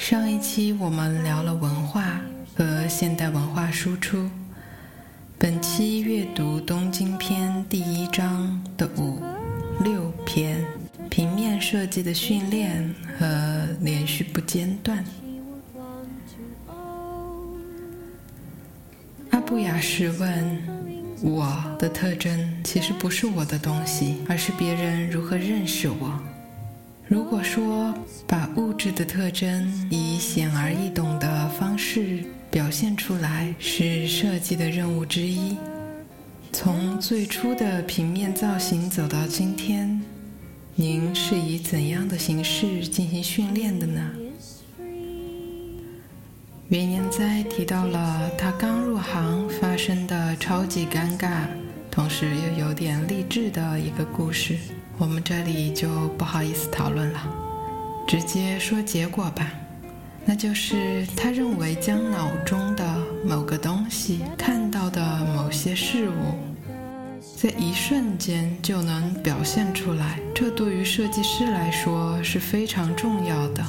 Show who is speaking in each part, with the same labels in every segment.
Speaker 1: 上一期我们聊了文化和现代文化输出，本期阅读东京篇第一章的五六篇平面设计的训练和连续不间断。阿布雅式问。我的特征其实不是我的东西，而是别人如何认识我。如果说把物质的特征以显而易懂的方式表现出来是设计的任务之一，从最初的平面造型走到今天，您是以怎样的形式进行训练的呢？袁言哉提到了他刚入行发生的超级尴尬，同时又有点励志的一个故事。我们这里就不好意思讨论了，直接说结果吧。那就是他认为将脑中的某个东西看到的某些事物，在一瞬间就能表现出来，这对于设计师来说是非常重要的。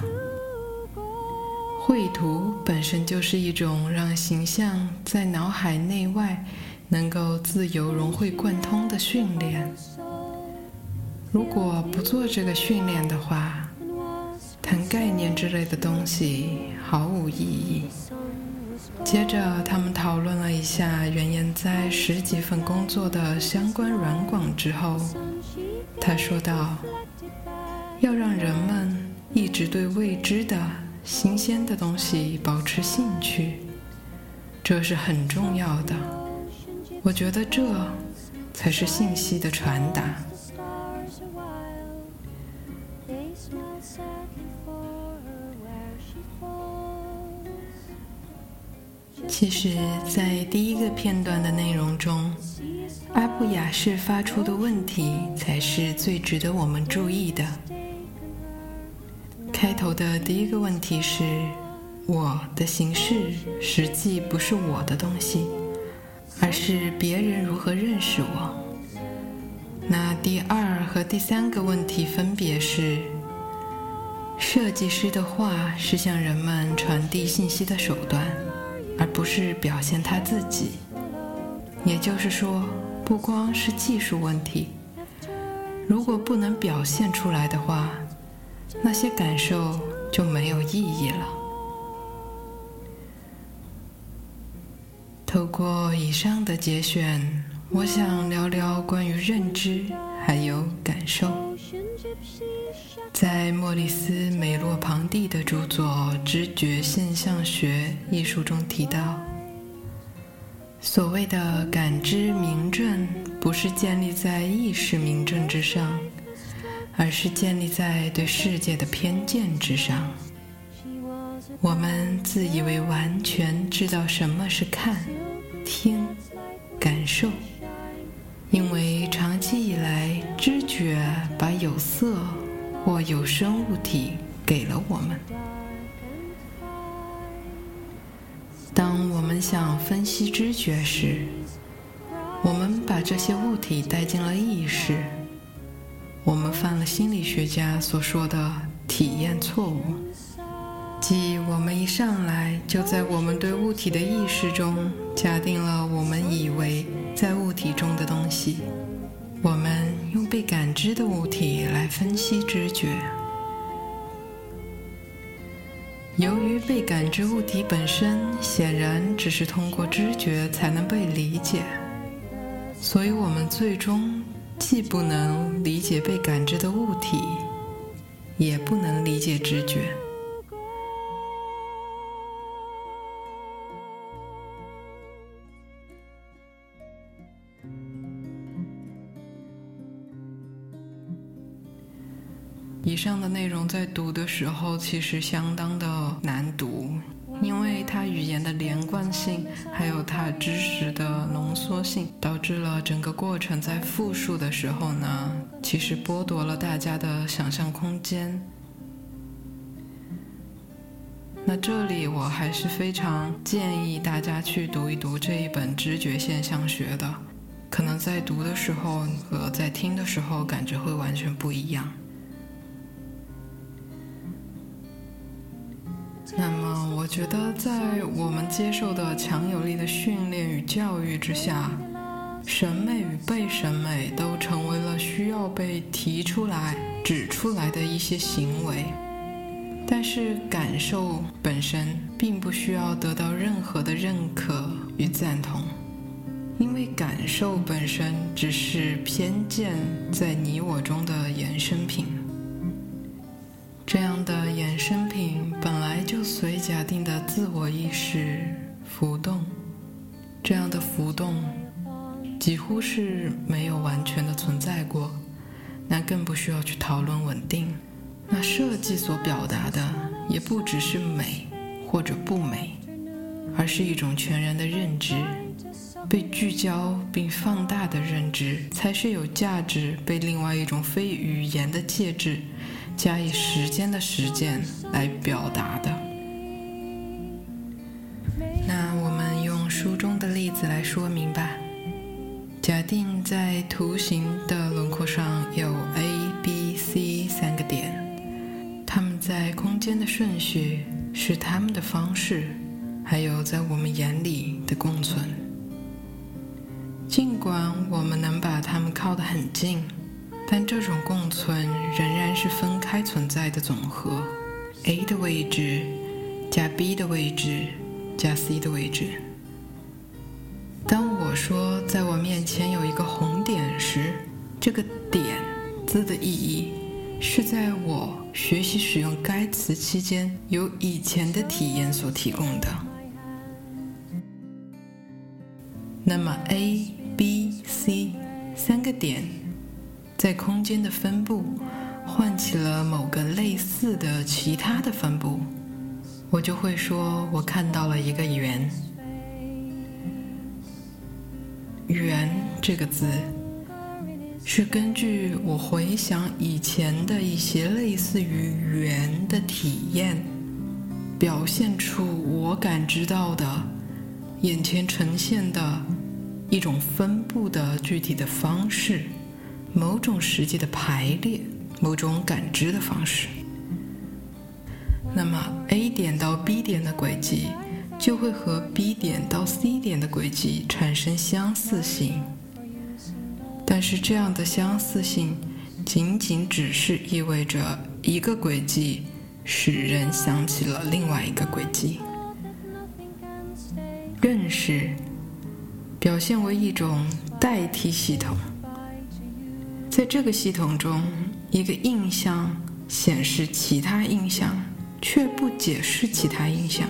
Speaker 1: 绘图本身就是一种让形象在脑海内外能够自由融会贯通的训练。如果不做这个训练的话，谈概念之类的东西毫无意义。接着，他们讨论了一下原研在十几份工作的相关软广之后，他说道：“要让人们一直对未知的。”新鲜的东西，保持兴趣，这是很重要的。我觉得这才是信息的传达。其实，在第一个片段的内容中，阿布雅士发出的问题才是最值得我们注意的。开头的第一个问题是：我的形式实际不是我的东西，而是别人如何认识我。那第二和第三个问题分别是：设计师的画是向人们传递信息的手段，而不是表现他自己。也就是说，不光是技术问题，如果不能表现出来的话。那些感受就没有意义了。透过以上的节选，我想聊聊关于认知还有感受。在莫里斯·梅洛庞蒂的著作《知觉现象学》一书中提到，所谓的感知明证，不是建立在意识明证之上。而是建立在对世界的偏见之上。我们自以为完全知道什么是看、听、感受，因为长期以来知觉把有色或有生物体给了我们。当我们想分析知觉时，我们把这些物体带进了意识。我们犯了心理学家所说的体验错误，即我们一上来就在我们对物体的意识中假定了我们以为在物体中的东西。我们用被感知的物体来分析知觉，由于被感知物体本身显然只是通过知觉才能被理解，所以我们最终。既不能理解被感知的物体，也不能理解知觉。以上的内容在读的时候，其实相当的难读。因为它语言的连贯性，还有它知识的浓缩性，导致了整个过程在复述的时候呢，其实剥夺了大家的想象空间。那这里我还是非常建议大家去读一读这一本知觉现象学的，可能在读的时候和在听的时候感觉会完全不一样。那么，我觉得在我们接受的强有力的训练与教育之下，审美与被审美都成为了需要被提出来、指出来的一些行为。但是，感受本身并不需要得到任何的认可与赞同，因为感受本身只是偏见在你我中的衍生品。这样的衍生品意识浮动，这样的浮动几乎是没有完全的存在过，那更不需要去讨论稳定。那设计所表达的也不只是美或者不美，而是一种全然的认知，被聚焦并放大的认知，才是有价值被另外一种非语言的介质加以时间的实践来表达的。子来说明吧。假定在图形的轮廓上有 A、B、C 三个点。它们在空间的顺序是它们的方式，还有在我们眼里的共存。尽管我们能把它们靠得很近，但这种共存仍然是分开存在的总和。A 的位置加 B 的位置加 C 的位置。我说在我面前有一个红点时，这个“点”字的意义。是在我学习使用该词期间，由以前的体验所提供的。那么，A、B、C 三个点在空间的分布，唤起了某个类似的其他的分布，我就会说我看到了一个圆。圆这个字。是根据我回想以前的一些类似于圆的体验，表现出我感知到的眼前呈现的一种分布的具体的方式，某种实际的排列，某种感知的方式。那么 A 点到 B 点的轨迹就会和 B 点到 C 点的轨迹产生相似性。但是这样的相似性，仅仅只是意味着一个轨迹使人想起了另外一个轨迹。认识表现为一种代替系统，在这个系统中，一个印象显示其他印象，却不解释其他印象。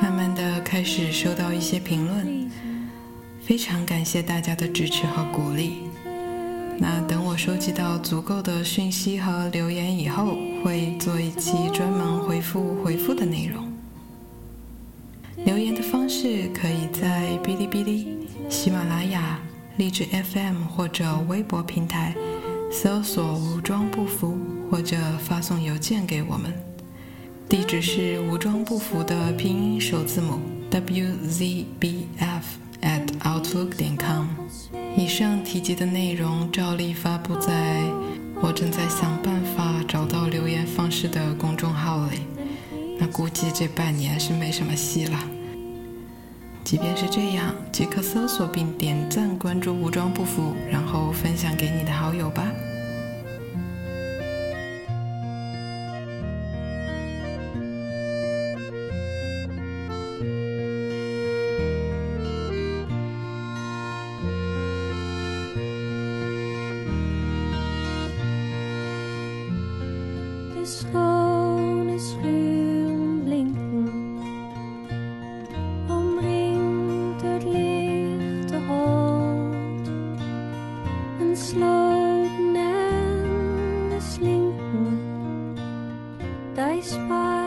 Speaker 1: 慢慢的开始收到一些评论，非常感谢大家的支持和鼓励。那等我收集到足够的讯息和留言以后，会做一期专门回复回复的内容。留言的方式可以在哔哩哔哩、喜马拉雅、荔枝 FM 或者微博平台搜索“武装不服”，或者发送邮件给我们。地址是武装不服的拼音首字母 wzbf at outlook 点 com。以上提及的内容照例发布在我正在想办法找到留言方式的公众号里。那估计这半年是没什么戏了。即便是这样，即刻搜索并点赞关注无装不服，然后分享给你的好友吧。
Speaker 2: da espada.